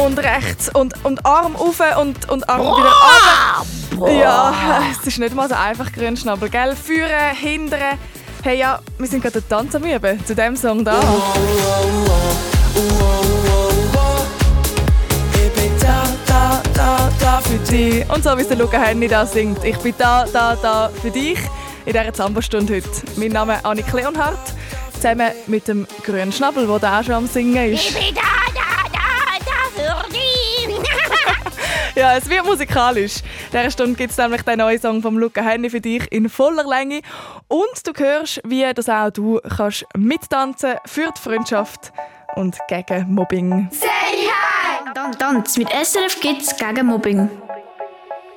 und rechts und, und Arm auf und, und Arm Boah! wieder ab. Ja, es ist nicht mal so einfach, Grünschnabel, gell? Führen, hindern. Hey, ja, wir sind gerade Tanz am Üben, zu dem Song da. Ich bin da, da, da, da für dich. Und so wie der Luca Henny da singt. Ich bin da, da, da für dich in dieser Zamba-Stunde heute. Mein Name ist Annik Leonhardt, zusammen mit dem grünen Schnabel, der auch schon am Singen ist. Ich bin da! ja, es wird musikalisch. In dieser Stunde gibt es nämlich den neuen Song von Luca Henny für dich in voller Länge. Und du hörst, wie das auch du kannst mittanzen für die Freundschaft und gegen Mobbing. Say hi! Dann Tanz mit SRF Kids gegen Mobbing.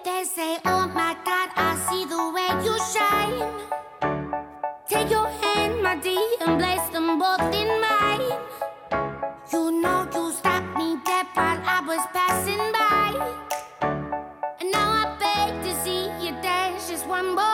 They say, oh my God, I see the way you shine. Take your hand, my dear, and place them both in one more.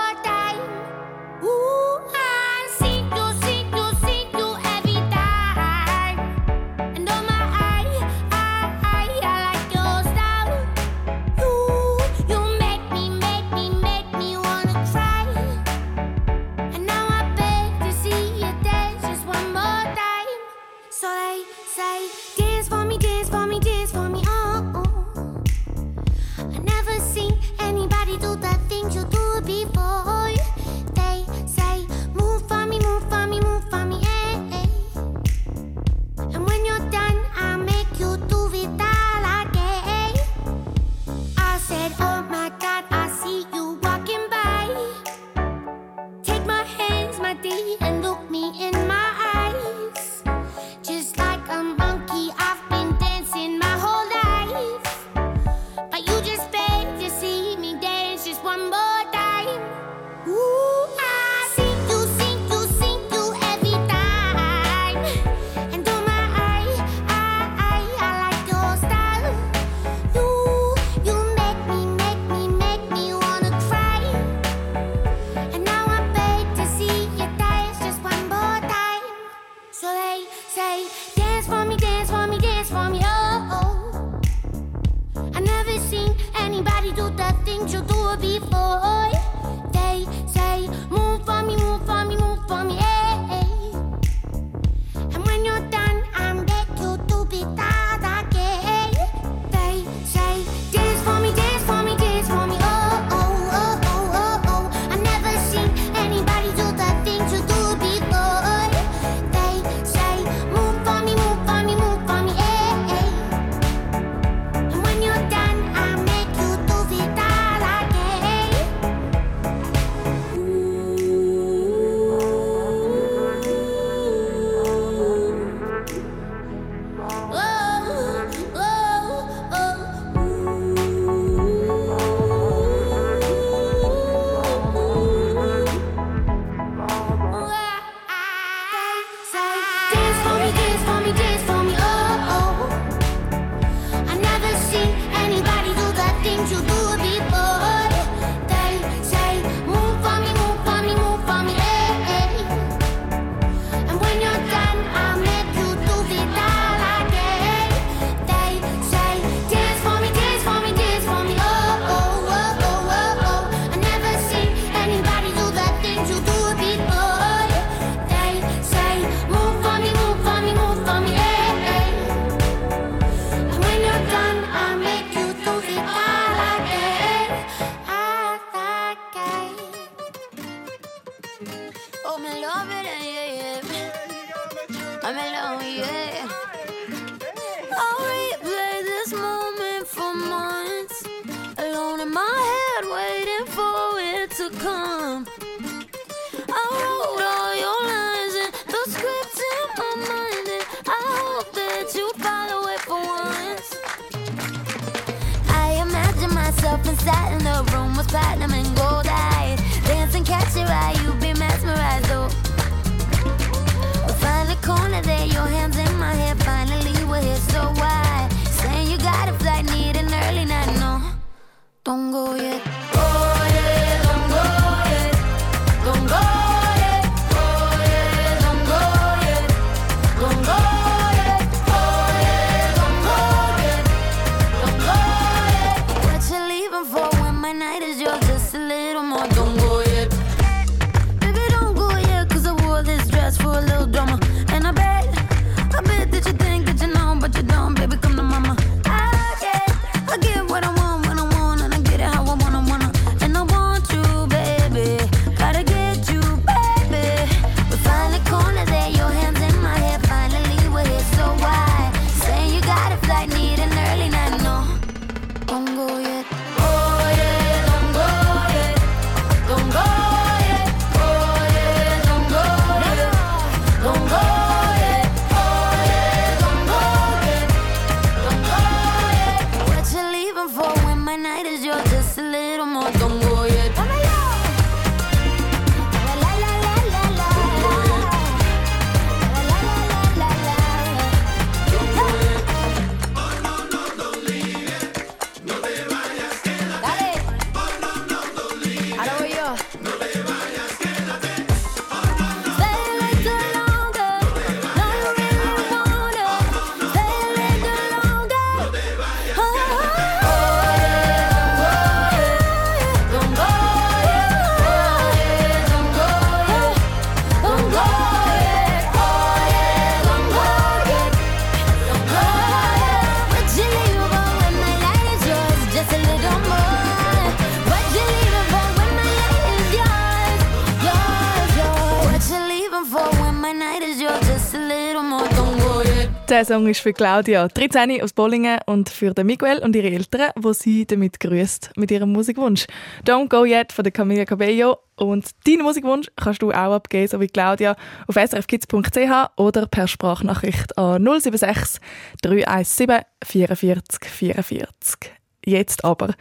Song ist für Claudia 13 aus Bollingen und für Miguel und ihre Eltern, wo sie damit grüßt mit ihrem Musikwunsch. Don't Go Yet von der Camila Cabello. Und deinen Musikwunsch kannst du auch abgeben, so wie Claudia, auf srfkids.ch oder per Sprachnachricht an 076 317 44 44. Jetzt aber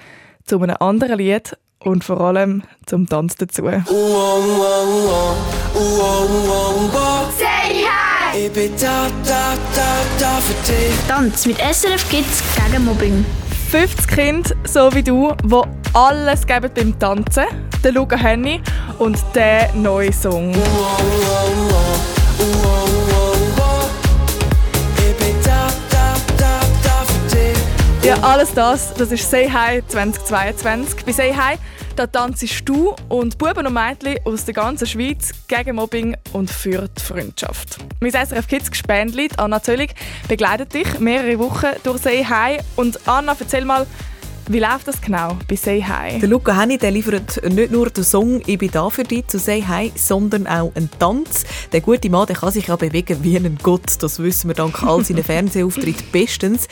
zu einem anderen Lied und vor allem zum Tanz dazu. Ich bin da, da, da, da für dich. Tanz mit SRF Kids gegen Mobbing. 50 Kinder, so wie du, die alles geben beim Tanzen. Der Luca Henny und der neue Song. Ja, alles das, das ist Say Hi 2022. Bei Say Hi, da tanzt du und Buben und Mädchen aus der ganzen Schweiz gegen Mobbing und für die Freundschaft. Mein SRF Kids Gespendli, Anna Zöllig, begleitet dich mehrere Wochen durch Say Hi. Und Anna, erzähl mal, wie läuft das genau bei Say Hi? Der Luca Henny der liefert nicht nur den Song «Ich bin da für dich» zu «Say Hi», sondern auch einen Tanz. Der gute Mann der kann sich ja bewegen wie ein Gott. Das wissen wir dank all seinen Fernsehauftritten bestens.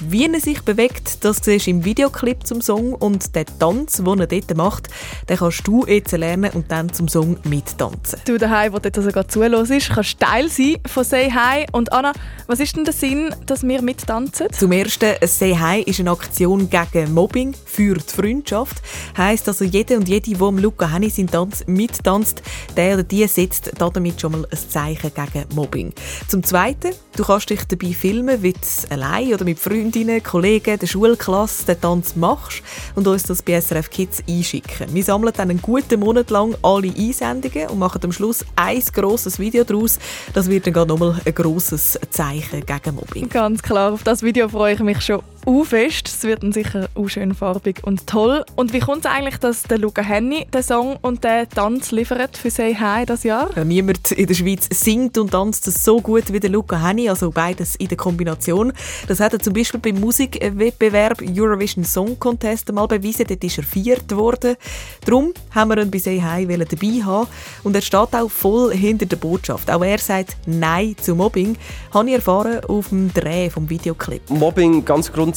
Wie er sich bewegt, das siehst du im Videoclip zum Song. Und den Tanz, den er dort macht, den kannst du jetzt lernen und dann zum Song mittanzen. Du daheim, wo du also gerade zuhörst, kannst Teil sein von Say Hi. Und Anna, was ist denn der Sinn, dass wir mittanzen? Zum Ersten, «Say Hi» ist eine Aktion gegen Mobbing für die Freundschaft. Heisst also, jeder und jede, am Luca Henny seinen Tanz mittanzt, der oder die setzt damit schon mal ein Zeichen gegen Mobbing. Zum Zweiten, du kannst dich dabei filmen, wie du allein oder mit Freundinnen, Kollegen, der Schulklasse den Tanz machst und uns das bei SRF Kids einschicken. Wir sammeln dann einen guten Monat lang alle Einsendungen und machen am Schluss ein grosses Video daraus. Das wird dann nochmal ein grosses Zeichen gegen Mobbing. Ganz klar, auf das Video freue ich mich schon u fest. Es wird dann sicher auch schön farbig und toll. Und wie kommt es eigentlich, dass der Luca Henny den Song und den Tanz liefert für Say Hi das Jahr? Ja, niemand in der Schweiz singt und tanzt so gut wie der Luca Henny, also beides in der Kombination. Das hat er zum Beispiel beim Musikwettbewerb Eurovision Song Contest einmal bewiesen. Dort ist er viert worden. Darum haben wir ihn bei «Say Hi» dabei haben. Und er steht auch voll hinter der Botschaft. Auch er sagt Nein zu Mobbing. Habe ich erfahren auf dem Dreh vom Videoclip. Mobbing ganz grundsätzlich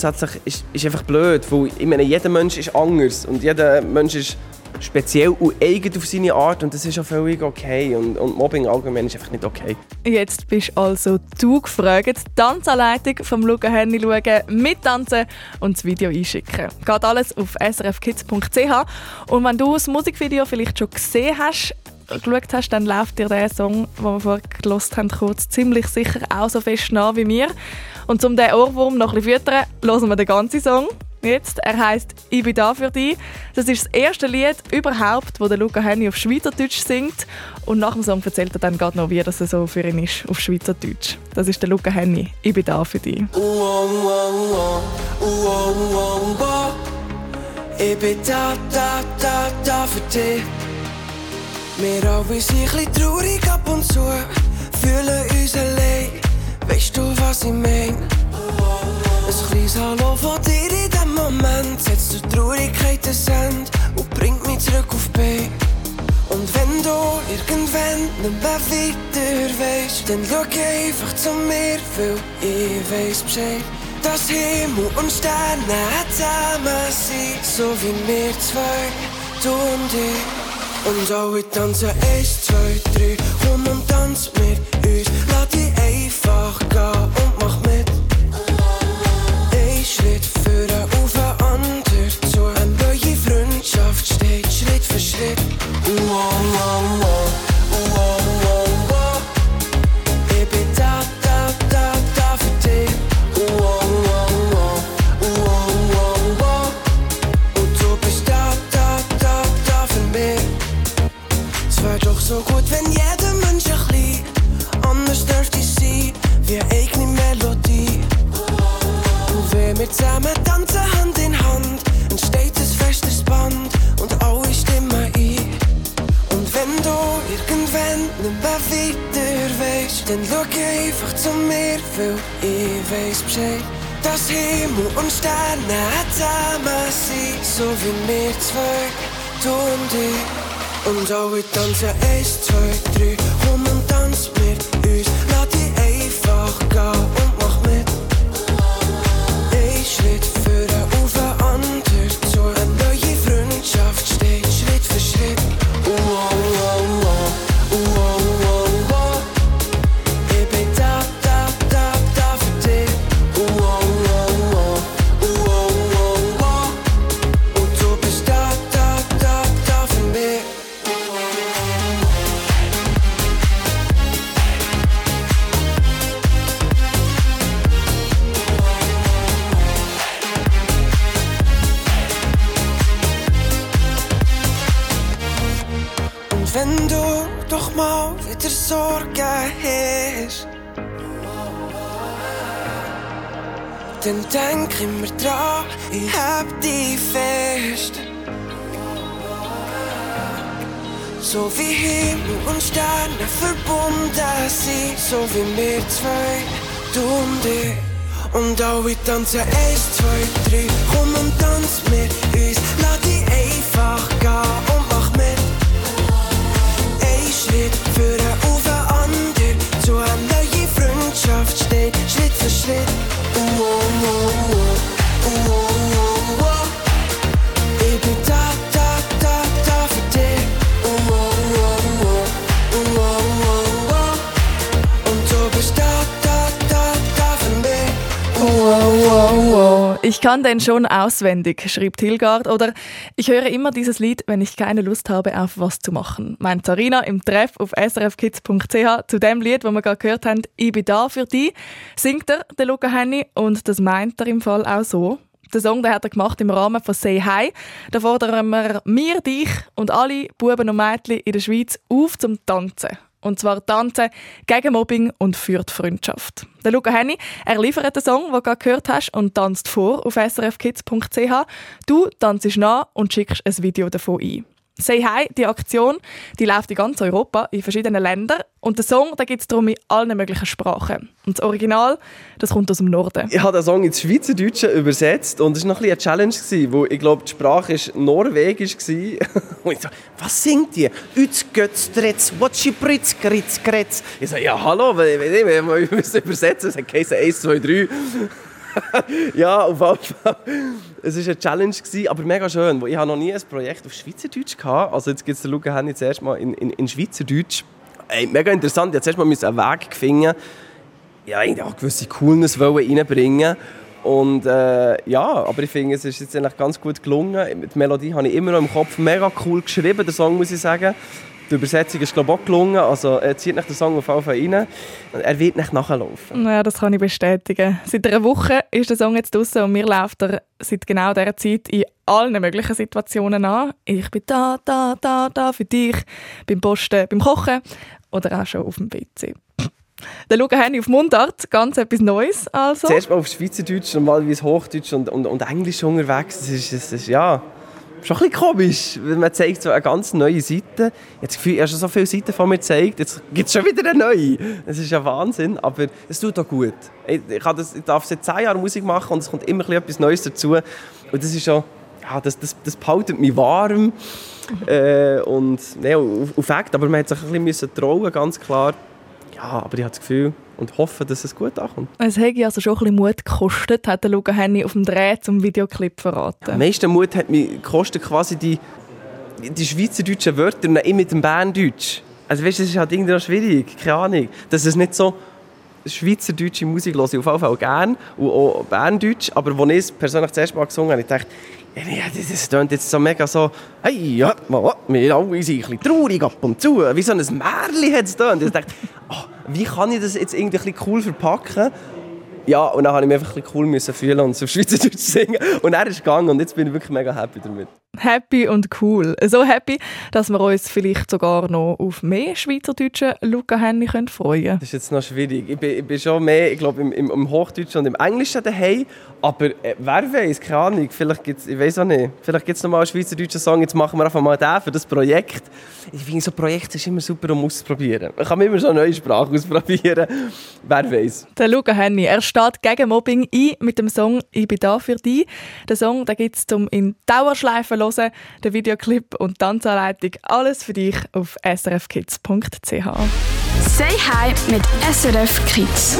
ist, ist einfach blöd, weil ich meine, jeder Mensch ist anders und jeder Mensch ist speziell und eigen auf seine Art und das ist auch völlig okay und, und Mobbing allgemein ist einfach nicht okay. Jetzt bist also du gefragt, die Tanzanleitung vom Luca Henny schauen, mittanzen und das Video einschicken. Geht alles auf srfkids.ch und wenn du das Musikvideo vielleicht schon gesehen hast, geschaut hast, dann läuft dir der Song, den wir vorher gelost haben, kurz ziemlich sicher auch so fest nah wie mir. Und um diesen Ohrwurm noch ein bisschen füttern, hören wir den ganzen Song. Jetzt, er heißt «Ich bin da für dich». Das ist das erste Lied überhaupt, der Luca Henny auf Schweizerdeutsch singt. Und nach dem Song erzählt er dann gerade noch, wie das so für ihn ist, auf Schweizerdeutsch. Das ist der Luca Henny. «Ich bin da für dich». Ich bin da, da, da, da für dich. Wir alle sind ein bisschen traurig ab und zu, fühlen uns allein. Weißt du, was ich mein? Ein kleines Hallo von dir in dem Moment setzt die Traurigkeit ein Ende und bringt mich zurück auf Bein. Und wenn du irgendwann nicht mehr weiter weißt, dann schau einfach zu mir, weil ich weiss Bescheid. Dass Himmel und Sterne zusammen sind, so wie wir zwei, du und ich. Und alle tanzen eins, zwei, drei, komm und tanz mit uns. Lass dich einfach gehen Dass Himmel und Sterne zusammen sind, so wie wir zwei, du und ich. Und alle tanzen eins, zwei, drei, komm und tanz mit uns. Lass dich einfach gehen mal wieder Sorgen hast, dann denk immer dran, ich hab dich fest. So wie Himmel und Sterne verbunden sind, so wie wir zwei, du und ich. Und alle tanzen eins, zwei, drei, komm und tanz mit uns. Lass dich einfach gehen Ein Schritt führen auf den anderen zu einer neuen Freundschaft steht Schritt für Schritt. Wow, wow, wow. Wow, wow, Ich kann den schon auswendig, schrieb Hilgard. Oder ich höre immer dieses Lied, wenn ich keine Lust habe, auf was zu machen. Meint Sarina im Treff auf srfkids.ch zu dem Lied, das wir gerade gehört haben, «Ich bin da für dich», singt er, der Luca Henny, und das meint er im Fall auch so. Den Song den hat er gemacht im Rahmen von «Say Hi». Da fordern wir mir, dich und alle Buben und Mädchen in der Schweiz auf zum Tanzen. Und zwar tanzen gegen Mobbing und für die Freundschaft. Der Luca Henny, er liefert den Song, den du gerade gehört hast, und tanzt vor auf srfkids.ch. Du tanzt nach und schickst ein Video davon ein. Say Hi, die Aktion, die läuft in ganz Europa, in verschiedenen Ländern. Und den Song, den gibt es darum in allen möglichen Sprachen. Und das Original, das kommt aus dem Norden. Ich habe den Song ins Schweizerdeutsche übersetzt und es war noch ein eine Challenge, gewesen, wo ich glaube, die Sprache war norwegisch. und ich so, was singt die? Üts, götz, tretz, watschi, pritz, kritz, kretz. Ich so, ja, hallo, wir müssen übersetzen, es hat geheißen 1, 2, 3. ja, auf jeden Fall. Es war eine Challenge, gewesen, aber mega schön. Ich habe noch nie ein Projekt auf Schweizerdeutsch gehabt. Also jetzt gibt es den Luca Henny zuerst mal in, in, in Schweizerdeutsch. Ey, mega interessant. Ich musste zuerst mal einen Weg finden. Ja, ich wollte auch gewisse Coolness reinbringen. Und äh, ja, aber ich finde, es ist jetzt eigentlich ganz gut gelungen. Die Melodie habe ich immer noch im Kopf. Mega cool geschrieben, der Song, muss ich sagen. Die Übersetzung ist, glaube ich, auch gelungen. Also, er zieht nicht den Song auf jeden Fall rein. Er wird nicht nachlaufen. Ja, das kann ich bestätigen. Seit einer Woche ist der Song jetzt draußen und mir läuft er seit genau dieser Zeit in allen möglichen Situationen an. Ich bin da, da, da, da für dich. Beim Posten, beim Kochen oder auch schon auf dem PC. Der Luca Henny auf Mundart, ganz etwas Neues also. Zuerst mal auf Schweizerdeutsch, normalerweise Hochdeutsch und, und, und Englisch unterwegs. Das ist, das ist, ja, schon ein bisschen komisch, weil man zeigt so eine ganz neue Seite. Ich habe schon so viele Seiten von mir gezeigt, jetzt gibt es schon wieder eine neue. Das ist ja Wahnsinn, aber es tut auch gut. Ich, ich, das, ich darf seit zehn Jahren Musik machen und es kommt immer etwas Neues dazu. Und das ist schon, ja, das, das, das behaltet mich warm. äh, und ne, auf, auf aber man hat sich ein bisschen trauen, ganz klar. Ja, aber ich habe das Gefühl und hoffe, dass es gut ankommt. Es hätte also schon ein bisschen Mut gekostet, hat der Luca Henny auf dem Dreh zum Videoclip verraten. Am meisten Mut hat mich gekostet quasi die, die schweizerdeutschen Wörter und immer mit dem Berndeutsch. Also weißt, das ist halt irgendwie noch schwierig, keine Ahnung. Dass es nicht so schweizerdeutsche Musik höre ich auf jeden Fall gerne und auch Berndeutsch, aber als ich es persönlich das erste Mal gesungen habe, ich dachte, ja, das klingt jetzt so mega so, hey, ja, wir alle sind ein bisschen traurig ab und zu, wie so ein Märchen hat es. Und ich dachte, wie kann ich das jetzt irgendwie ein bisschen cool verpacken? Ja, und dann musste ich mich einfach ein bisschen cool müssen fühlen und so Schweizerdeutsch singen. Und er ist gegangen und jetzt bin ich wirklich mega happy damit. Happy und cool. So happy, dass wir uns vielleicht sogar noch auf mehr schweizerdeutschen Luca Henny freuen können. Das ist jetzt noch schwierig. Ich bin, ich bin schon mehr, ich glaube, im, im, Hochdeutschen und im Englischen daheim. Aber äh, wer weiß, keine Ahnung, vielleicht gibt's, ich weiß auch nicht, vielleicht gibt es noch mal einen schweizerdeutschen Song, jetzt machen wir einfach mal den für das Projekt. Ich finde, so Projekte ist immer super, um auszuprobieren. Man kann immer so eine neue Sprache ausprobieren. wer weiß. Der Luca Henny, er steht gegen Mobbing ein mit dem Song «Ich bin da für dich». Den Song gibt es zum in Dauerschleifen hören, den Videoclip und die Tanzanleitung. Alles für dich auf srfkids.ch. Say Hi mit SRF Kids.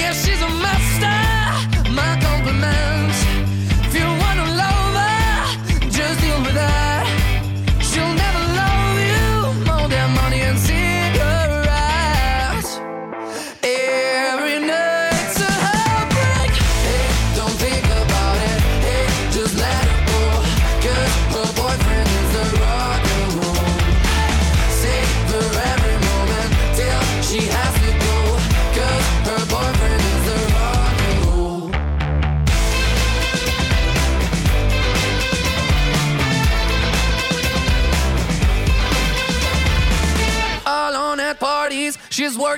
Yeah, she's a master. My. If you her, just deal with her. She'll never love you more than money and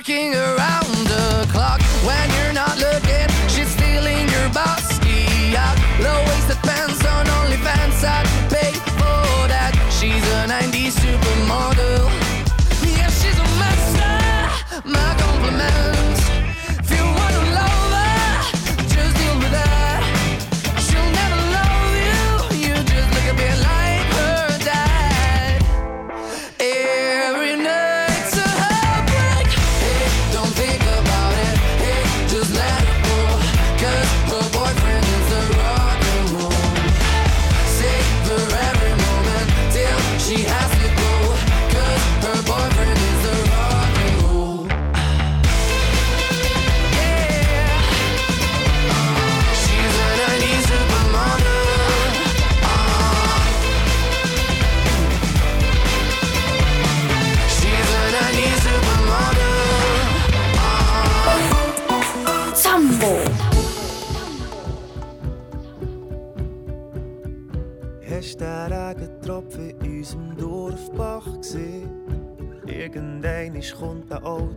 working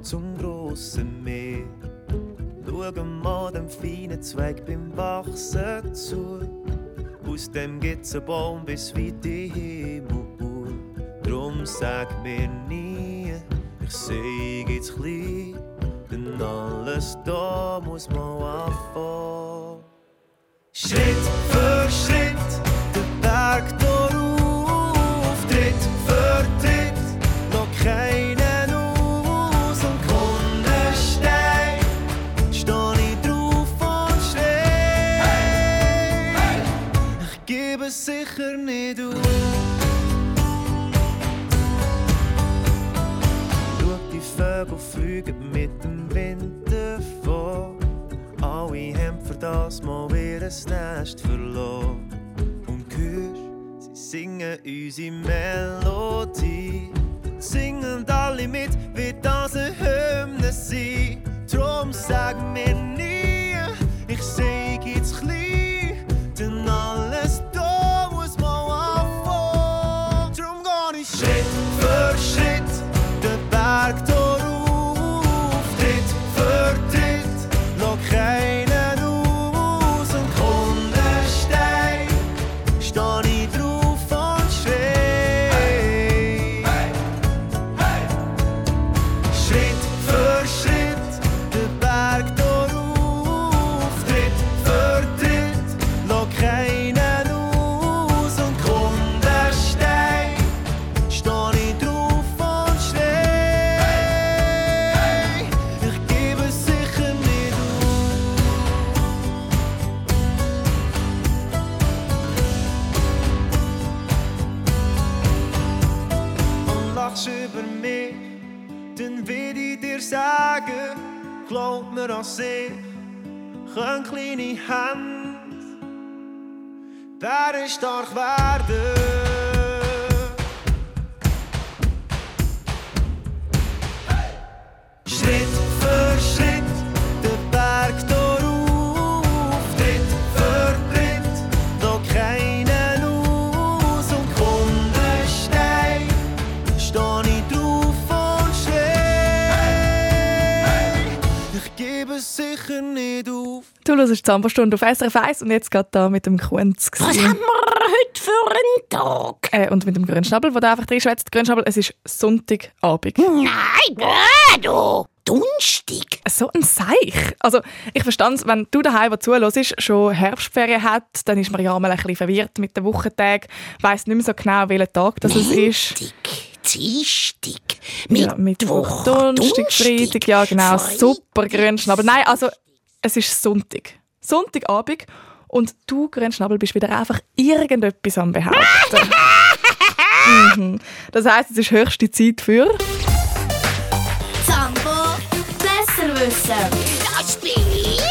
zum grossen Meer. Schau mal dem feinen Zweig beim Wachsen zu. Aus dem gibt's einen Baum bis weit in Himmel. Drum sag mir nie, ich sei jetzt klein. Denn alles da muss man anfangen. Schritt für Schritt, den Berg auf, dem Wind davon. Alle haben für das mal ihr Nest verloren. Und hörst, sie singen unsere Melodie. Singen alle mit, wird das eine Hymne sein. Drum sag mir nie, ich seh jetzt klein, glaub mir an sich, können kleine Hände Bären stark werden. Sicher nicht auf. Du hörst die Zambastunde auf SRF 1 und jetzt geht da mit dem Kunz. Was haben wir heute für einen Tag? Äh, und mit dem Grünschnabel, der da einfach drin schwätzt. Grünschnabel, es ist Sonntagabend. Nein, äh, du. Dunstig. So ein Seich. Also, ich verstehe es, wenn du daheim, der zuhörst, schon Herbstferien hat, dann ist man ja mal ein bisschen verwirrt mit den Wochentagen, weiss nicht mehr so genau, welcher Tag das es ist. Dienstag, Ja, Mittwoch, Donnerstag, Freitag, ja genau, super Grünschnabel. Nein, also, es ist Sonntag. Sonntagabend und du, Grünschnabel, bist wieder einfach irgendetwas am Behaupten. mhm. Das heisst, es ist höchste Zeit für... Zambo besser wissen. Das bin ich.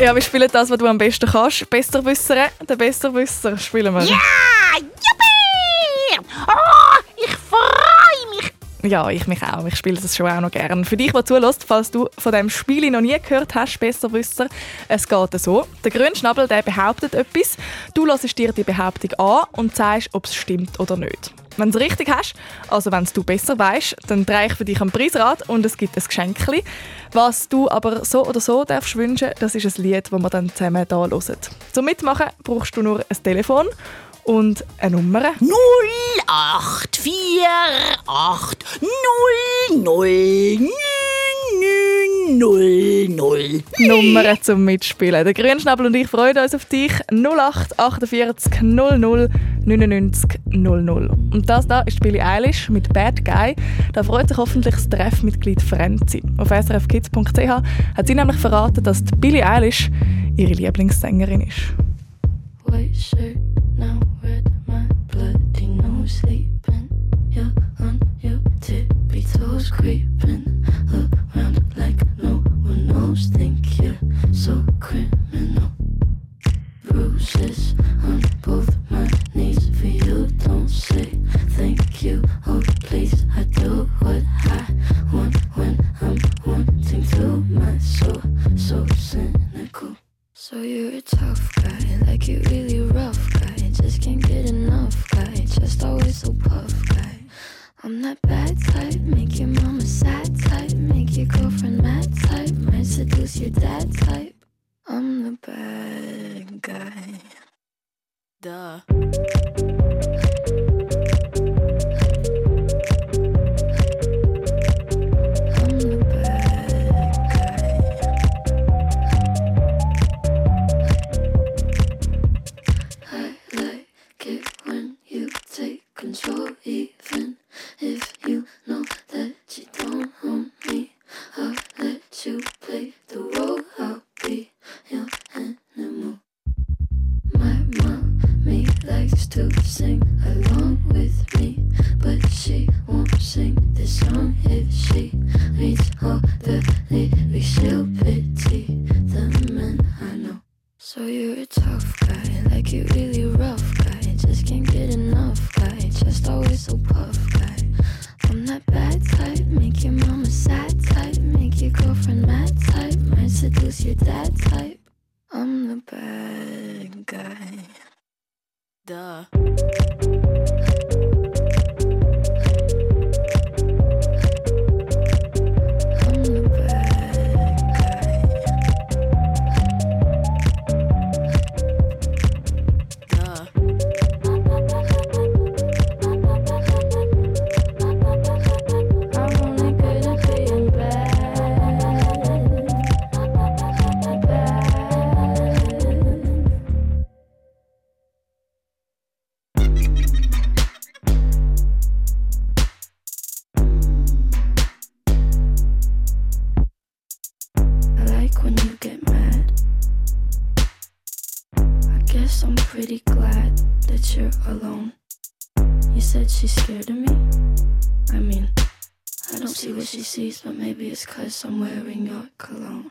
Ja, wir spielen das, was du am besten kannst. Besserwisser, den Besserwisser spielen wir. Juppie! Oh, ich freue mich. Ja, ich mich auch. Ich spiele das schon auch noch gerne. Für dich, der zulässt, falls du von dem Spiel noch nie gehört hast, Besserwisser, es geht so. Der Grünschnabel der behauptet etwas. Du lässt dir die Behauptung an und sagst, ob es stimmt oder nicht. Wenn du es richtig hast, also wenn du besser weißt, dann drehe ich für dich am Preisrad und es gibt ein Geschenkli. Was du aber so oder so darfst wünschen, das ist ein Lied, das wir dann zusammen hier hören. Zum Mitmachen brauchst du nur ein Telefon und eine Nummer. 0848 00 00 Nummer zum Mitspielen. Der Grünschnabel und ich freuen uns auf dich. 0848 00 99 00. Und das da ist Billie Eilish mit Bad Guy. Da freut sich hoffentlich das Treffmitglied Frenzi. Auf srfkids.ch hat sie nämlich verraten, dass die Billie Eilish ihre Lieblingssängerin ist. White shirt, now sleeping. You're on your tippy toes, creeping around like no one knows. Think you're so criminal. Bruises on both my knees for you. Don't say thank you. Oh, please, I do what I want when I'm wanting to. My soul, so cynical. So you're a tough guy, like you really rough guy. Can't get enough guy, just always so puff guy. I'm that bad type, make your mama sad type, make your girlfriend mad type, might seduce your dad type. I'm the bad guy. Duh. Sees, but maybe it's cause I'm wearing your cologne.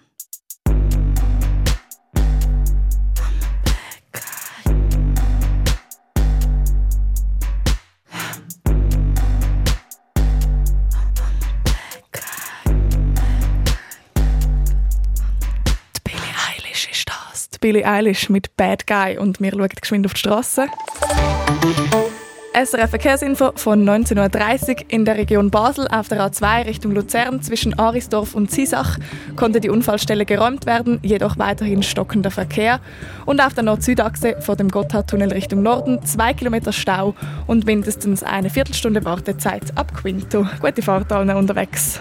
Billie Eilish mit Bad Guy und wir schauen geschwind auf die Straße. SRF Verkehrsinfo von 19.30 Uhr in der Region Basel auf der A2 Richtung Luzern zwischen Arisdorf und Ziesach konnte die Unfallstelle geräumt werden, jedoch weiterhin stockender Verkehr. Und auf der Nord-Süd-Achse vor dem Gotthardtunnel Richtung Norden zwei Kilometer Stau und mindestens eine Viertelstunde Wartezeit ab Quinto. Gute Fahrt allen unterwegs.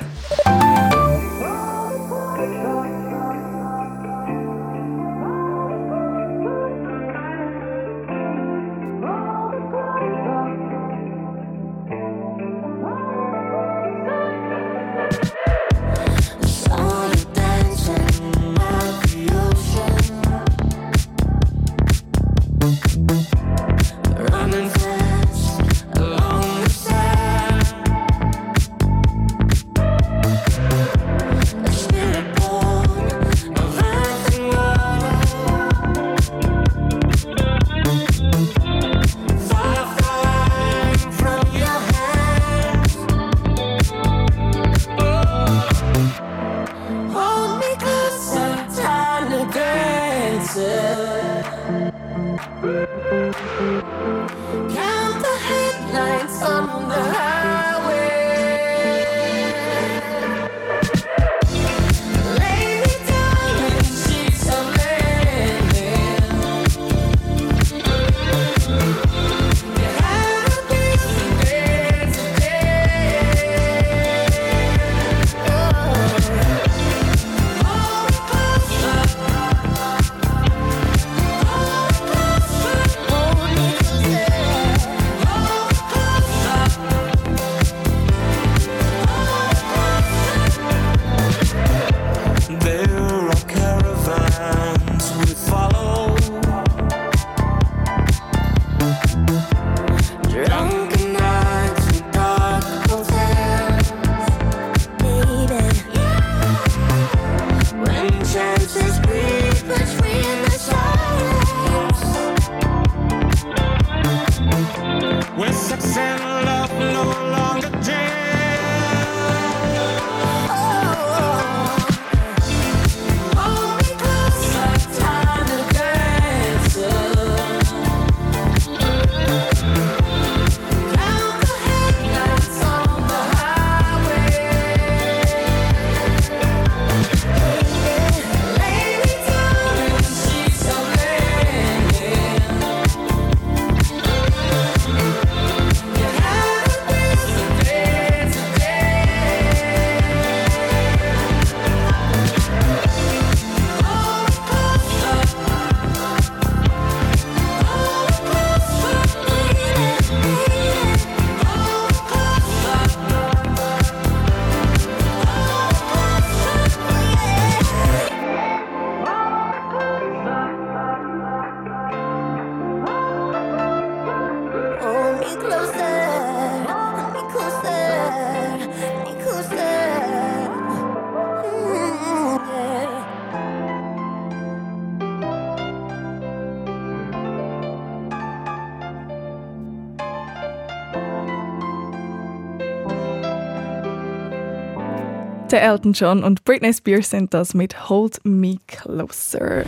Der Elton John und Britney Spears sind das mit Hold Me Closer.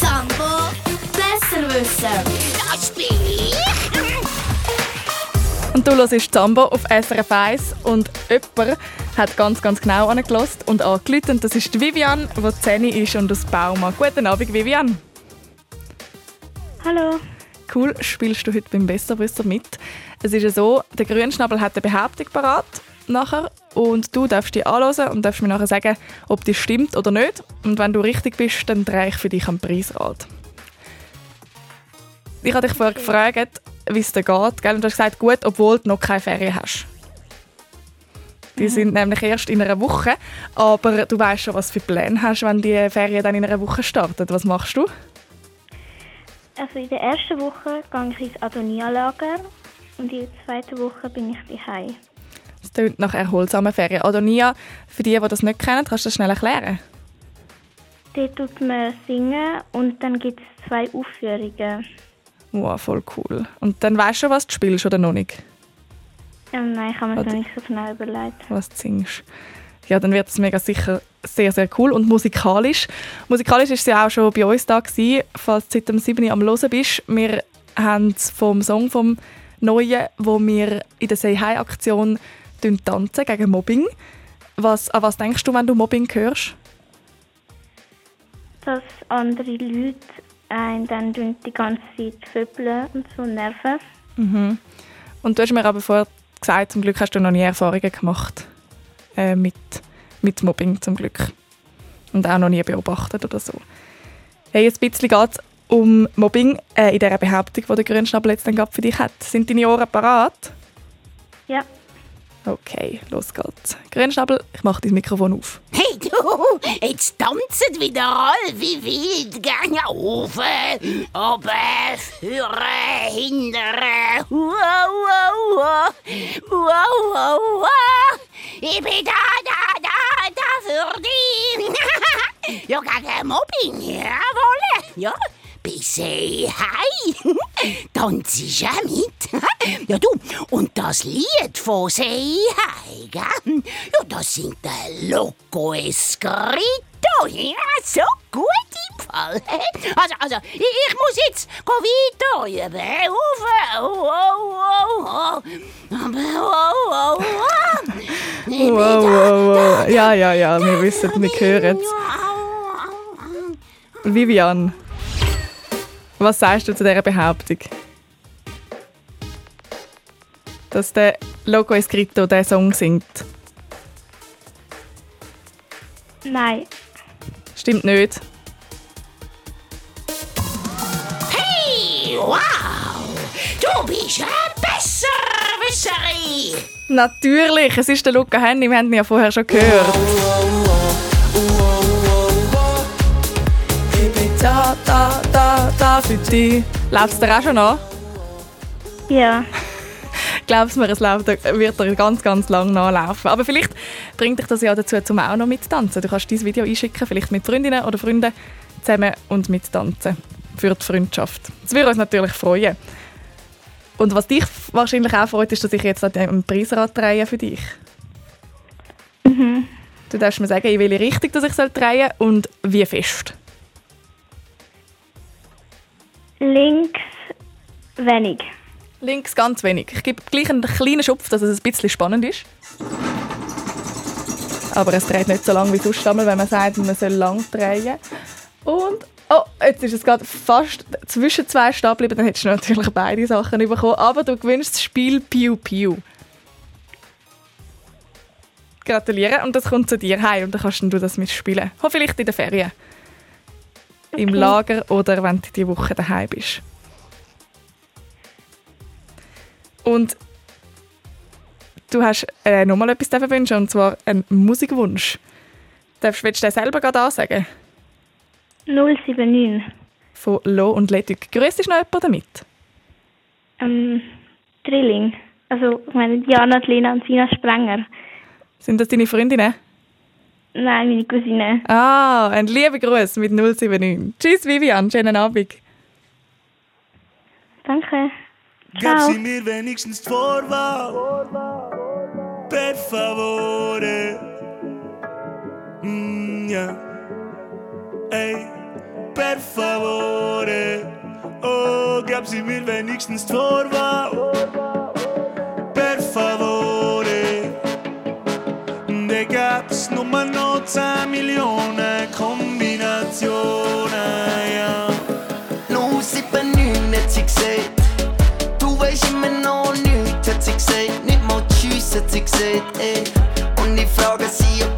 Zambo besser wissen. Das bin ich. Und du hörst Zambo auf SRF 1 und jemand hat ganz, ganz genau angelassen und angerufen. Und das ist die Vivian, die 10 ist und aus Bauma. Guten Abend, Vivian. Hallo. Cool, spielst du heute beim Besserwisser mit. Es ist ja so, der Grünschnabel hat eine Behauptung parat nachher und du darfst die anhören und darfst mir nachher sagen, ob die stimmt oder nicht. Und wenn du richtig bist, dann drehe ich für dich am Preisrad. Ich habe dich vorher gefragt, wie es dir geht, gell? und du hast gesagt, gut, obwohl du noch keine Ferien hast. Die sind nämlich erst in einer Woche, aber du weißt schon, was für Pläne hast, wenn die Ferien dann in einer Woche starten. Was machst du? Also in der ersten Woche gehe ich ins Adonia-Lager und in der zweiten Woche bin ich daheim. Das klingt nach erholsamen Ferien. Adonia, für die, die das nicht kennen, kannst du das schnell erklären? Dort tut man singen und dann gibt es zwei Aufführungen. Wow, voll cool. Und dann weißt du, was du spielst oder noch nicht? Ähm, nein, ich habe mir noch nicht so genau überlegt. Was du singst. Ja, dann wird es mega sicher sehr, sehr cool und musikalisch. Musikalisch ist sie auch schon bei uns da gewesen, falls du seit dem 7. Uhr am Hören bist. Wir haben vom Song vom Neuen, wo wir in der Say Hi Aktion tanzen gegen Mobbing. Was, an was denkst du, wenn du Mobbing hörst? Dass andere Leute einen dann die ganze Zeit föppeln und so nerven. Mhm. Und du hast mir aber vorher gesagt, zum Glück hast du noch nie Erfahrungen gemacht äh, mit, mit Mobbing, zum Glück. Und auch noch nie beobachtet oder so. Hey, ein bisschen geht es um Mobbing äh, in dieser Behauptung, die der Grünschnabel jetzt dann für dich hat. Sind deine Ohren parat? Ja. Okay, los geht's. Grünschnabel, ich mache dein Mikrofon auf. Hey du, jetzt tanzen wieder all wie wild. Gänge oben, oben, führen, hindern. Wow, wow, wow. Wow, wow, wow. Ich bin da, da, da, da für dich. ja, gegen Mobbing, jawohl. Ja, bis hey, hi. Tanzst ja mit. ja, du, und das Lied von Say Hi, gell? Ja, das singt der Loco Escrito. Ja, so gut im Fall. Also, also, ich, ich muss jetzt weiter üben. Auf, oh, oh, oh, oh. Oh, oh, oh. Ich Wow, wow, wow. Ja, ja, ja, wir wissen, wir hören es. Vivian, was sagst du zu dieser Behauptung? Dass der Loco Escrito den Song singt. Nein. Stimmt nicht. Hey, wow. Du bist ein Besserwisserin. Natürlich, es ist der Luca Henny, wir haben ihn ja vorher schon gehört. Da, da, da, da für dich. Läuft es dir auch schon an? Ja. Glaubst mir, es läuft, wird dir ganz, ganz lang nachlaufen. Aber vielleicht bringt dich das ja dazu, zum auch noch mittanzen. Du kannst dieses Video einschicken, vielleicht mit Freundinnen oder Freunden zusammen und mittanzen. Für die Freundschaft. Das würde uns natürlich freuen. Und was dich wahrscheinlich auch freut, ist, dass ich jetzt dem Preisrad drehe für dich. Mhm. Du darfst mir sagen, in welche Richtung dass ich soll drehen und wie fest. Links wenig. Links ganz wenig. Ich gebe gleich einen kleinen Schupf, dass es ein bisschen spannend ist. Aber es dreht nicht so lang wie sonst, wenn man sagt, man soll lang drehen. Und, oh, jetzt ist es gerade fast zwischen zwei stehen geblieben, dann hättest du natürlich beide Sachen bekommen. Aber du gewinnst das Spiel Piu Piu. Gratuliere und das kommt zu dir heim und dann kannst du das mitspielen. Hoffentlich in den Ferien. Im. Lager oder wenn du die Woche daheim bist. Und du hast äh, nochmal etwas wünschen, und zwar einen Musikwunsch. Darfst, willst du den selber gerade ansagen? 079. Von Lo und Leduc. Grüßt dich noch jemand damit? Ähm, Drilling. Also, ich meine, die Lena und Sina Sprenger. Sind das deine Freundinnen? Nein, meine Cousine. Ah, ein lieber Gruß mit 079. Tschüss Vivian, schönen Abend. Danke. Gib Ciao. sie mir wenigstens die Vorwahl. per favore. Mm, yeah. Ey, per favore. Oh, gab sie mir wenigstens die Vorwahl. 10 Millionen Kombinationen, ja. Nur sieben, neun hat sie gesagt. Du weisst immer noch nichts, hat sie gesagt. Nicht mal Tschüss, hat sie gesagt, ey. Und ich frage sie, ob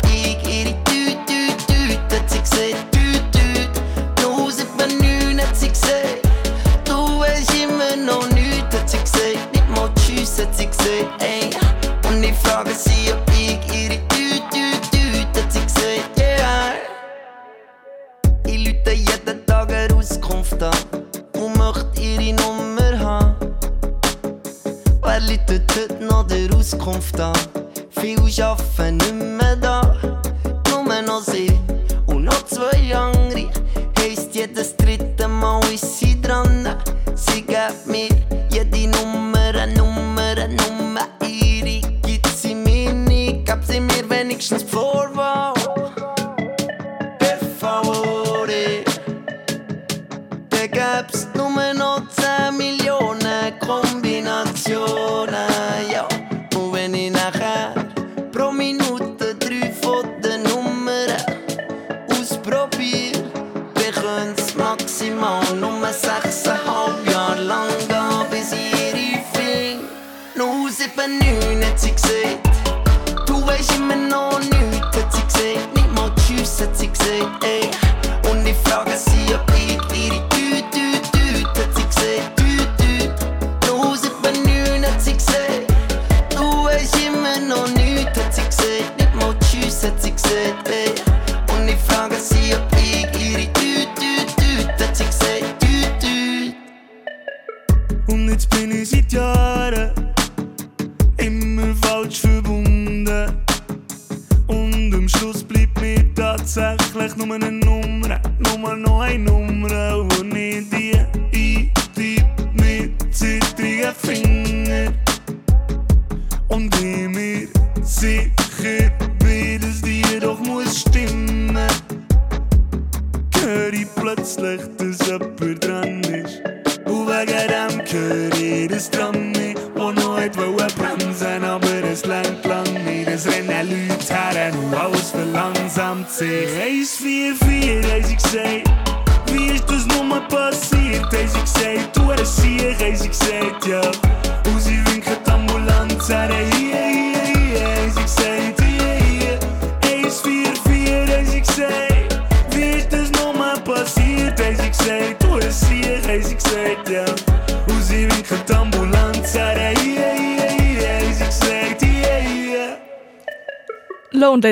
Neun hat sie gesagt. Du weisst immer noch nichts, hat sie gesagt. Nicht mal Tschüss, hat sie gesagt, ey. Und ich frage sie, ob ich ihre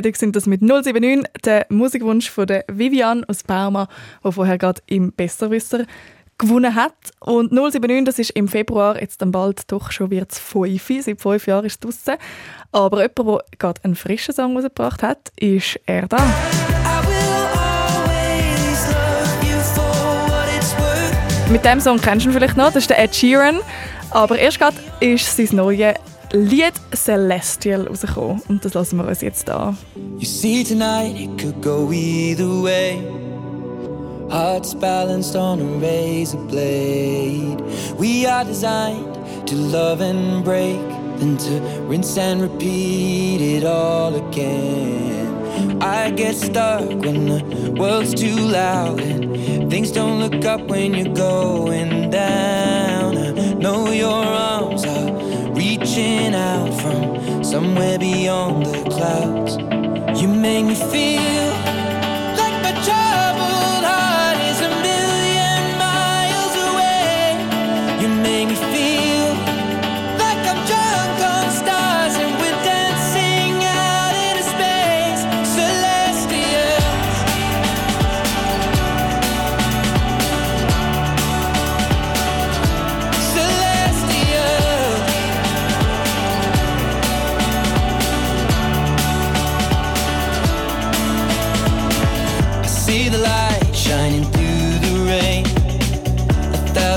Ladies sind das mit 079, der Musikwunsch von der Vivian aus Bauma, der vorher gerade im Besserwisser gewonnen hat. Und 079, das ist im Februar, jetzt dann bald doch schon wird es fünf, seit fünf Jahren ist es draussen. Aber jemand, der gerade einen frischen Song rausgebracht hat, ist er da. Mit dem Song kennst du ihn vielleicht noch, das ist der Ed Sheeran. Aber erst gerade ist sein neues Lied Celestial rausgekommen. Und das lassen wir uns jetzt an. You see tonight it could go either way. Hearts balanced on a razor blade. We are designed to love and break, then to rinse and repeat it all again. I get stuck when the world's too loud and things don't look up when you're going down. I know your arms are reaching out from somewhere beyond the clouds. You make me feel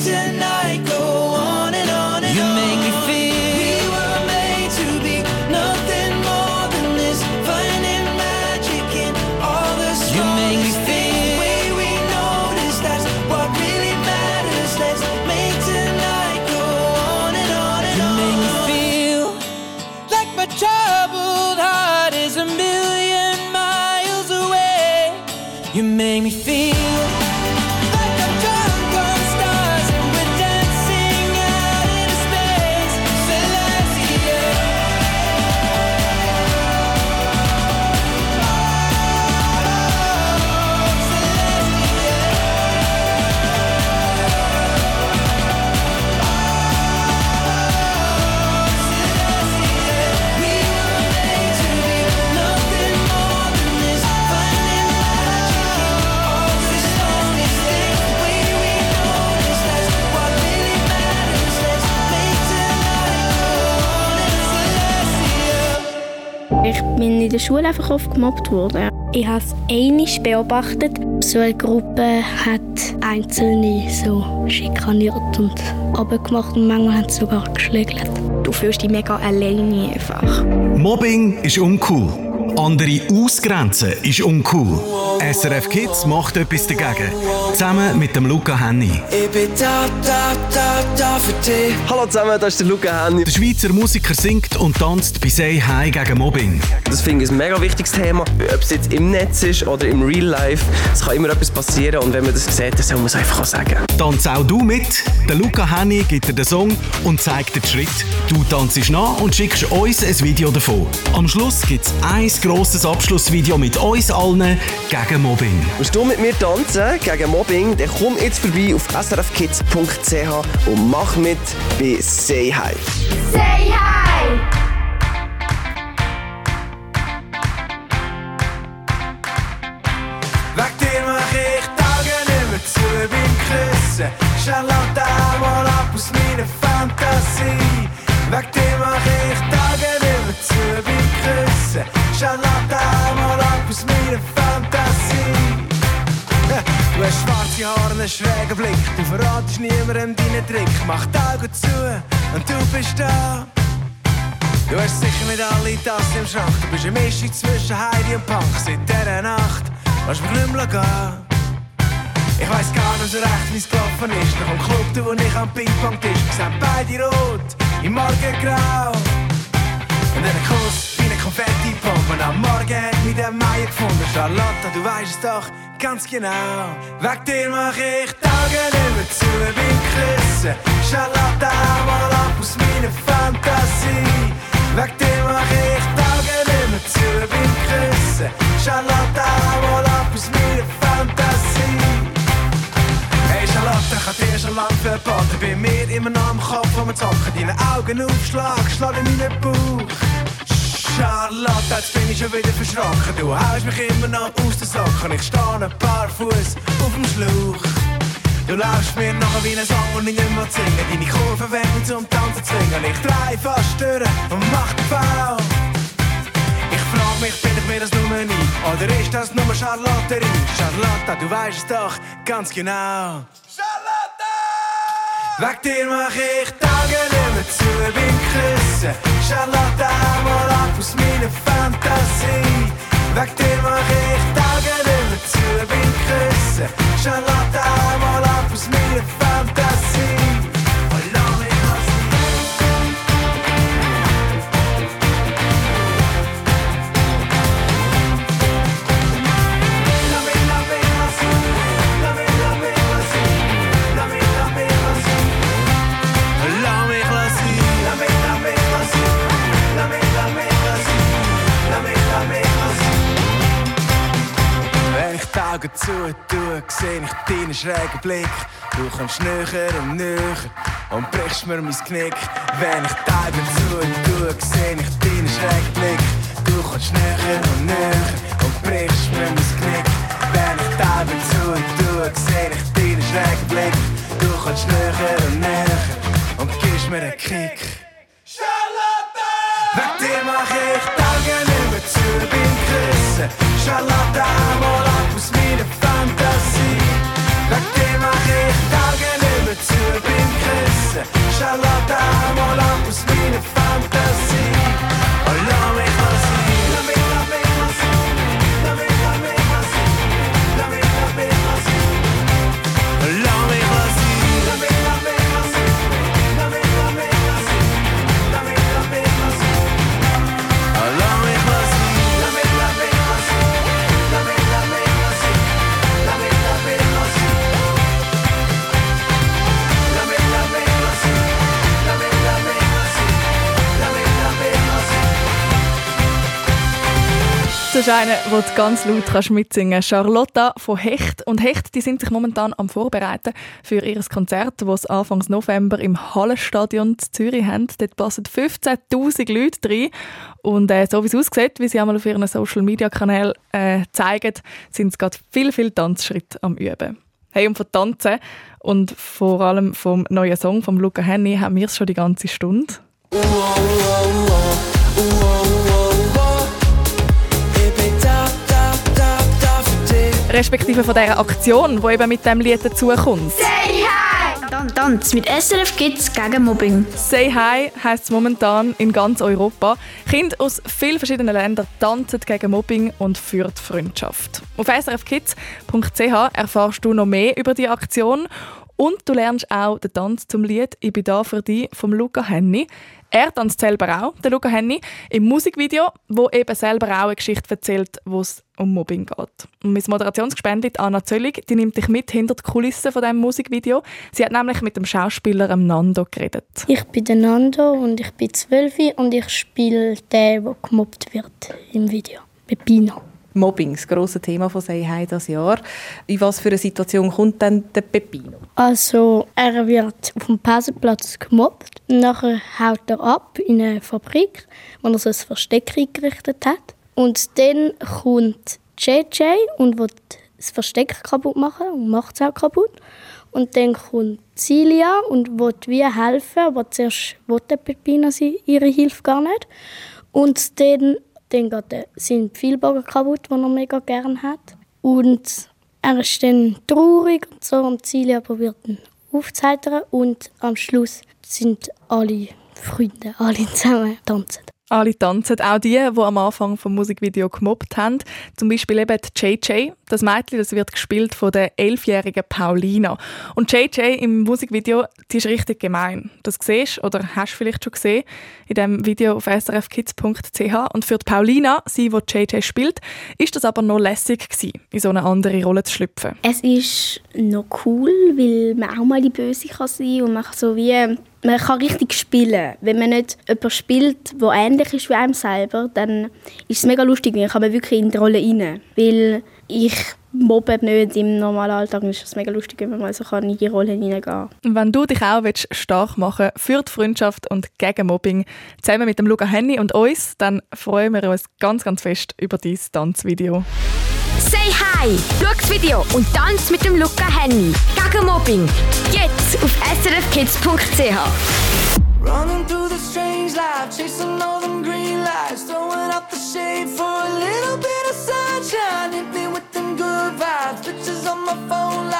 tonight der Schule einfach oft gemobbt worden. Ich habe es einiges beobachtet. So eine Gruppe hat Einzelne so schikaniert und abgemacht und manchmal haben sie sogar geschlägelt. Du fühlst dich mega alleine einfach. Mobbing ist uncool. Andere ausgrenzen ist uncool. SRF Kids macht etwas dagegen. Zusammen mit dem Luca Henny. Ich bin da, da, da, da für dich. Hallo zusammen, das ist der Luca Henny. Der Schweizer Musiker singt und tanzt bei Say Hi gegen Mobbing. Das finde ich ein mega wichtiges Thema. Ob es jetzt im Netz ist oder im Real Life, es kann immer etwas passieren und wenn man das sieht, dann soll man es einfach auch sagen. Tanz auch du mit. Der Luca Henny gibt dir den Song und zeigt dir den Schritt. Du tanzt nach und schickst uns ein Video davon. Am Schluss gibt es ein grosses Abschlussvideo mit uns allen gegen Mobbing. Willst du mit mir tanzen gegen Mobbing, dann komm jetzt vorbei auf srfkids.ch und mach mit bei Say Hi. Say hi! Weg dir mach ich Tage nicht mehr zu beim Küssen. Charlotte, mal ab aus meiner Fantasie. Weg dir mach ich Tage nicht mehr zu Küssen. Charlotte, mal ab aus meiner Fantasie. Du hast schwarze Haare, einen schrägen Blick. Du verratest niemandem deinen Trick. Mach die Augen zu und du bist da. Du hast sicher nicht alle Tassen im Schrank. Du bist eine Mischung zwischen Heidi und Punk. Seit dieser Nacht lass mich nicht mehr gehen. Ich weiss gar nicht so recht, wie's gelaufen ist. Nach dem Club, du und ich am Ping-Pong-Tisch. Wir sind beide rot, im Morgen grau. Und einen Kuss Konfetti-Pompe. Und am Morgen hat mich der Meier gefunden. Charlotte, du weißt es doch ganz genau. Weg dir mach ich Tage nicht mehr zu beim Küssen. Charlotte, mal ab aus meiner Fantasie. Weg dir mach ich Tage nicht mehr zu beim Küssen. Charlotte, mal ab aus meiner Fantasie. Hey Charlotte, ich hab dir schon lang verboten. Bei mir immer noch am Kopf vom Zocken. Deine Augen aufschlag, schlag in meinen Bauch. Charlotte, jetzt bin ich schon wieder verschrocken. Du haust mich immer noch aus den Socken. Ich stehe ein paar Fuß auf dem Schlauch. Du laufst mir nachher wie ein Song und ich nicht mehr singen. Deine Kurven werden zum Tanzen zwingen. Ich dreh fast durch und mach den Bau. Ich frag mich, bin ich mir das nur nie? Oder ist das nur Charlotterie? Charlotte, du weißt es doch ganz genau. Weg dir mach ich Tage nicht mehr zu beim Küssen. Charlotte, mal ab aus meiner Fantasie. Weg dir mach ich Tage bin küssen. Charlotte, mal ab aus meiner Fantasie. Augen zutue, sehe ich deinen schrägen Blick. Du kommst näher und näher und brichst mir mein Knick. Wenn ich die Augen zutue, sehe ich deinen schrägen Blick. Du kommst näher und näher und brichst mir mein Knick. Wenn ich die Augen zutue, sehe ich deinen schrägen Blick. Du kommst näher und näher und gibst mir einen Kick. Wegen dir mach ich die Augen mehr zu beim Küssen. Charlotte, Charlotte, mal ab aus meiner ist einer, wo ganz laut kannst mitsingen kannst. Charlotta von Hecht. Und Hecht die sind sich momentan am Vorbereiten für ihr Konzert, das sie Anfang November im Hallenstadion in Zürich haben. Dort passen 15'000 Leute rein. Und äh, so wie es aussieht, wie sie einmal auf ihren Social-Media-Kanälen äh, zeigen, sind sie gerade viel, viel Tanzschritte am Üben. Hey, und von Tanzen und vor allem vom neuen Song von Luca Henny haben wir es schon die ganze Stunde. Ich Respektive von dieser Aktion, die eben mit diesem Lied dazukommt. Say hi! Dann Tanz mit SRF Kids gegen Mobbing. Say Hi heisst es momentan in ganz Europa. Kinder aus vielen verschiedenen Ländern tanzen gegen Mobbing und für die Freundschaft. Auf srfkids.ch erfährst du noch mehr über die Aktion und du lernst auch den Tanz zum Lied «Ich bin da für dich» vom Luca Henny. Er tanzt selber auch, der Luca Henny, im Musikvideo, wo eben selber auch eine Geschichte erzählt, wo es um Mobbing geht. Und meine Moderationsgespendin Anna Zöllig, die nimmt dich mit hinter die Kulissen von diesem Musikvideo. Sie hat nämlich mit dem Schauspieler Nando geredet. Ich bin der Nando und ich bin zwölf und ich spiele den, der gemobbt wird im Video. Pepino. Mobbing, das grosse Thema von «Sei Hi» dieses Jahr. In was für eine Situation kommt dann der Pepino? Also, er wird auf dem Pausenplatz gemobbt. Nachher haut er ab in eine Fabrik, wo er so ein Versteck eingerichtet hat. Und dann kommt JJ und will das Versteck kaputt machen und macht es auch kaputt. Und dann kommt Celia und will wie helfen, aber zuerst will sie ihre Hilfe gar nicht. Und dann, dann geht sind die Pfeilbogen kaputt, die er mega gerne hat. Und er ist dann traurig und so und Celia probiert ihn aufzuheitern und am Schluss sind alle Freunde, alle zusammen tanzen. Alle tanzen, auch die, die am Anfang vom Musikvideo gemobbt haben. Zum Beispiel eben JJ. Das Mädchen das wird gespielt von der elfjährigen Paulina. Und JJ im Musikvideo, die ist richtig gemein. Das siehst oder hast du vielleicht schon gesehen in dem Video auf srfkids.ch. Und für die Paulina, sie, die JJ spielt, ist das aber noch lässig gewesen, in so eine andere Rolle zu schlüpfen. Es ist noch cool, weil man auch mal die Böse kann sein und man so wie man kann richtig spielen. Wenn man nicht jemanden spielt, der ähnlich ist wie einem selber, dann ist es mega lustig, dann kann man wirklich in die Rolle rein. Weil ich mobbe nicht im normalen Alltag, ist es mega lustig, wenn man mal so kann in die Rolle hineingehen Und Wenn du dich auch willst, stark machen für die Freundschaft und gegen Mobbing, zusammen mit dem Luca Henny und uns, dann freuen wir uns ganz, ganz fest über dieses Tanzvideo. Say hi! Schau das Video und tanz mit dem Luca Henny. Gegen Mobbing. Jetzt auf srfkids.ch. Running through the strange life, chasing all them green lights, throwing up the shade for a little bit of sunshine. Hit me with them good vibes, on my phone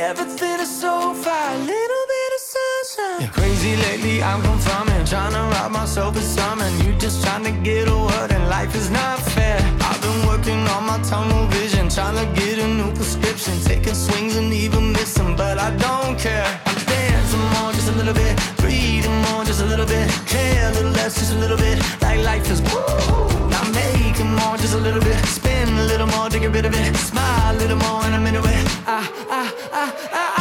everything is so fine. Little bit sunshine. You're crazy lately, I'm confirming. Trying to rob myself of something. You just trying to get a word, and life is not fair. I've been working on my tunnel vision. Trying to get a new prescription. Taking swings and even missing, but I don't care. I'm dancing more, just a little bit. Breathing more, just a little bit. Care a little less, just a little bit. Like life is woo. Now making more, just a little bit. Spin a little more to get rid of it. Smile a little more, and I'm into it. I, I, I, I,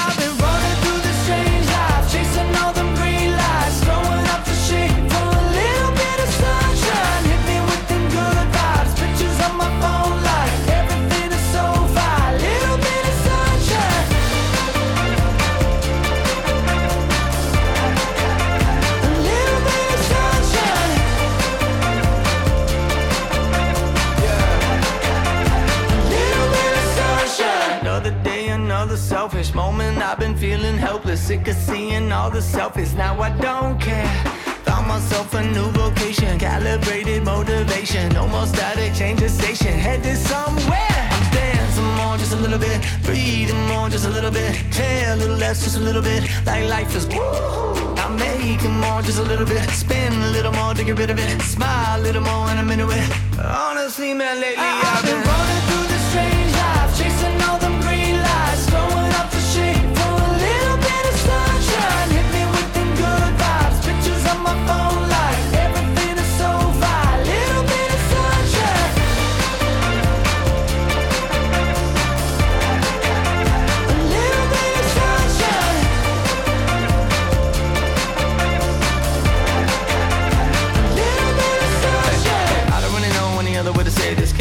I've been feeling helpless, sick of seeing all the selfies. Now I don't care. Found myself a new vocation, calibrated motivation. No more static, change the station, headed somewhere. I'm dancing more, just a little bit. Breathing more, just a little bit. Care a little less, just a little bit. Like life is woo. I'm making more, just a little bit. Spin a little more to get rid of it. Smile a little more, and I'm into it. Honestly, man, lately I, I've been running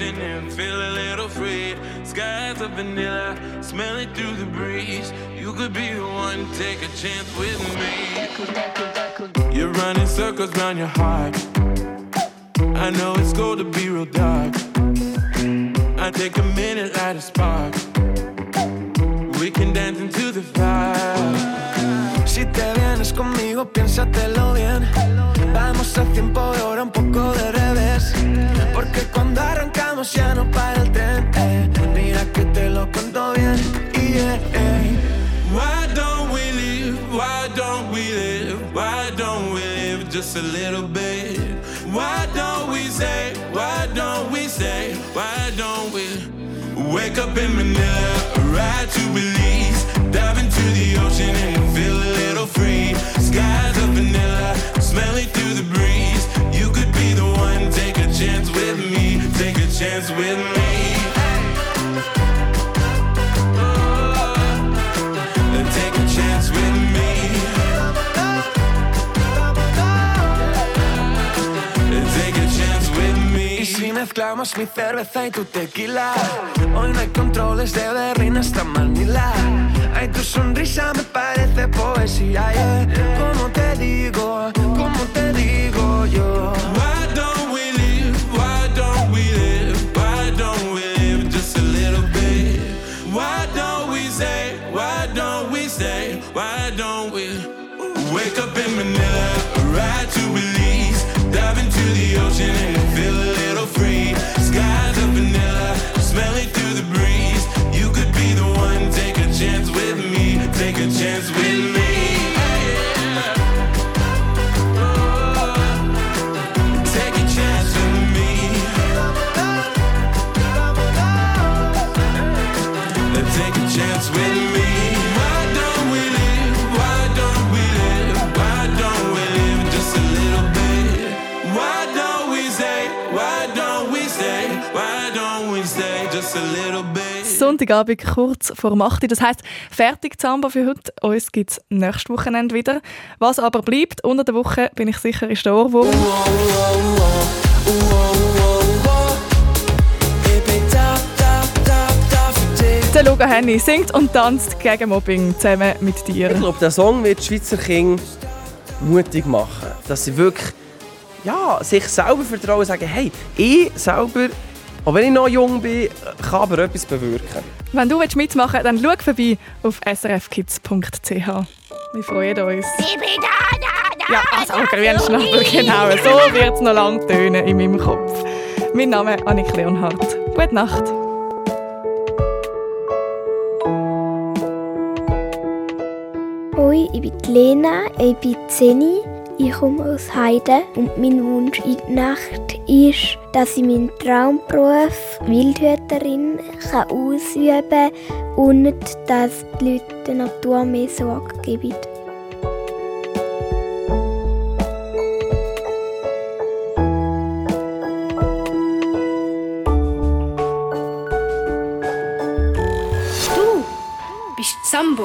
And feel a little free. Skies of vanilla, smell it through the breeze. You could be the one, take a chance with me. You're running circles round your heart. I know it's cold to be real dark. I take a minute, light a spark. We can dance into the fire. Si te vienes conmigo, piénsatelo bien. Vamos a tiempo de hora, un poco de arrancamos ya para el tren. eh. Mira que te lo cuento bien. Yeah, eh. Why don't we live? Why don't we live? Why don't we live just a little bit? Why don't we say? Why don't we say? Why don't we wake up in Manila, ride to Belize, dive into the ocean and feel chance with me. Take a chance with me. Take a chance with me. Y si mezclamos mi cerveza y tu tequila Hoy no hay controles de Berlín hasta Manila Ay, tu sonrisa me parece poesía, yeah Como te digo, Take a chance with me. Why don't we live? Why don't we live? Why don't we live just a little bit? Why don't we say? Why don't we say? Why don't we say just a little bit? So Sonntagabend kurz vor 8 Uhr. Das heisst, fertig Zamba für heute. Uns gibt es nächstes Wochenende wieder. Was aber bleibt, unter der Woche bin ich sicher, ist der Ohrwurm. Ich Luca Henny singt und tanzt gegen Mobbing zusammen mit dir. Ich glaube, der Song wird die Schweizer Kinder mutig machen. Dass sie wirklich ja, sich selber vertrauen und sagen, hey, ich selber, auch wenn ich noch jung bin, kann aber etwas bewirken. Wenn du mitmachen willst, dann schau vorbei auf srfkids.ch. Wir freuen uns. Ich bin da, da, da. Ja, also ein Grünschnabel, genau. So wird es noch lang tönen in meinem Kopf. Mein Name ist Annik Leonhardt. Gute Nacht. Hoi, ich bin Lena, ich bin 10, ich komme aus Heide und mein Wunsch in der Nacht ist, dass ich meinen Traumberuf Wildhüterin kann ausüben kann und dass die Leute der Natur mehr Sorge geben. Du bist Sambo.